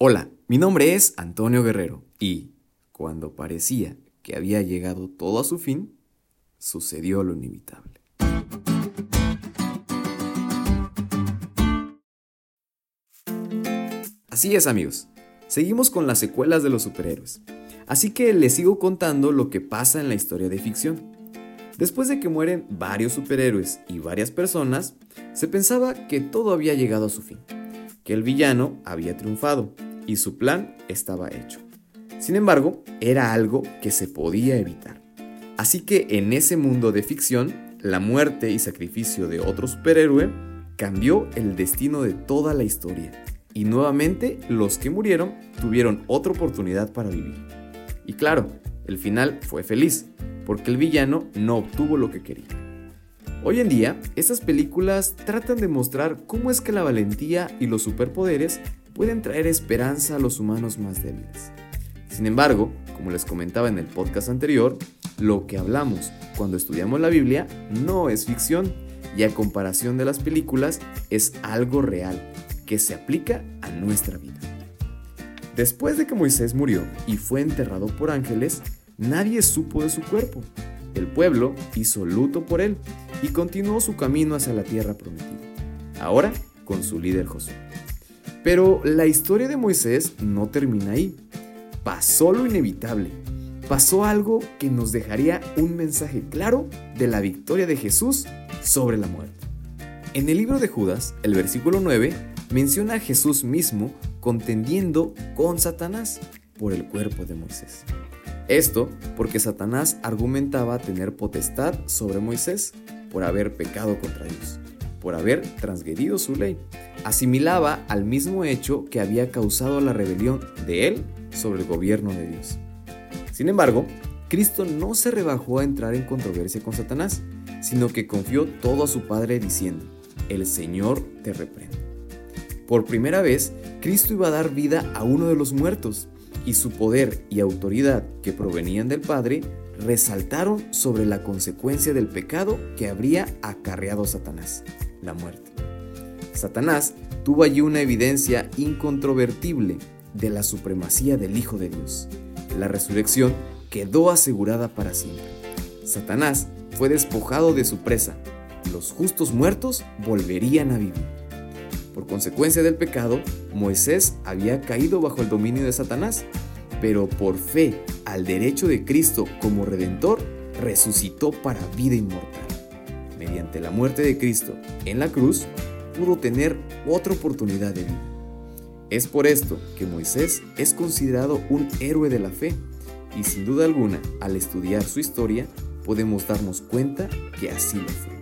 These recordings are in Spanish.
Hola, mi nombre es Antonio Guerrero y cuando parecía que había llegado todo a su fin, sucedió lo inevitable. Así es amigos, seguimos con las secuelas de los superhéroes, así que les sigo contando lo que pasa en la historia de ficción. Después de que mueren varios superhéroes y varias personas, se pensaba que todo había llegado a su fin, que el villano había triunfado y su plan estaba hecho. Sin embargo, era algo que se podía evitar. Así que en ese mundo de ficción, la muerte y sacrificio de otro superhéroe cambió el destino de toda la historia. Y nuevamente los que murieron tuvieron otra oportunidad para vivir. Y claro, el final fue feliz, porque el villano no obtuvo lo que quería. Hoy en día, estas películas tratan de mostrar cómo es que la valentía y los superpoderes pueden traer esperanza a los humanos más débiles. Sin embargo, como les comentaba en el podcast anterior, lo que hablamos cuando estudiamos la Biblia no es ficción y a comparación de las películas es algo real que se aplica a nuestra vida. Después de que Moisés murió y fue enterrado por ángeles, nadie supo de su cuerpo. El pueblo hizo luto por él y continuó su camino hacia la tierra prometida, ahora con su líder Josué. Pero la historia de Moisés no termina ahí. Pasó lo inevitable. Pasó algo que nos dejaría un mensaje claro de la victoria de Jesús sobre la muerte. En el libro de Judas, el versículo 9, menciona a Jesús mismo contendiendo con Satanás por el cuerpo de Moisés. Esto porque Satanás argumentaba tener potestad sobre Moisés por haber pecado contra Dios por haber transgredido su ley. Asimilaba al mismo hecho que había causado la rebelión de él sobre el gobierno de Dios. Sin embargo, Cristo no se rebajó a entrar en controversia con Satanás, sino que confió todo a su Padre diciendo, el Señor te reprende. Por primera vez, Cristo iba a dar vida a uno de los muertos, y su poder y autoridad que provenían del Padre resaltaron sobre la consecuencia del pecado que habría acarreado Satanás la muerte. Satanás tuvo allí una evidencia incontrovertible de la supremacía del Hijo de Dios. La resurrección quedó asegurada para siempre. Satanás fue despojado de su presa. Los justos muertos volverían a vivir. Por consecuencia del pecado, Moisés había caído bajo el dominio de Satanás, pero por fe al derecho de Cristo como redentor, resucitó para vida inmortal mediante la muerte de Cristo en la cruz, pudo tener otra oportunidad de vida. Es por esto que Moisés es considerado un héroe de la fe y sin duda alguna, al estudiar su historia, podemos darnos cuenta que así lo fue.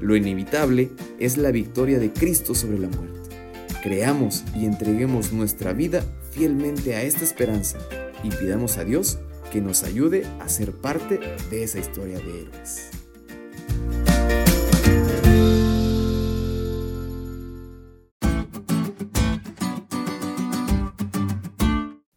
Lo inevitable es la victoria de Cristo sobre la muerte. Creamos y entreguemos nuestra vida fielmente a esta esperanza y pidamos a Dios que nos ayude a ser parte de esa historia de héroes.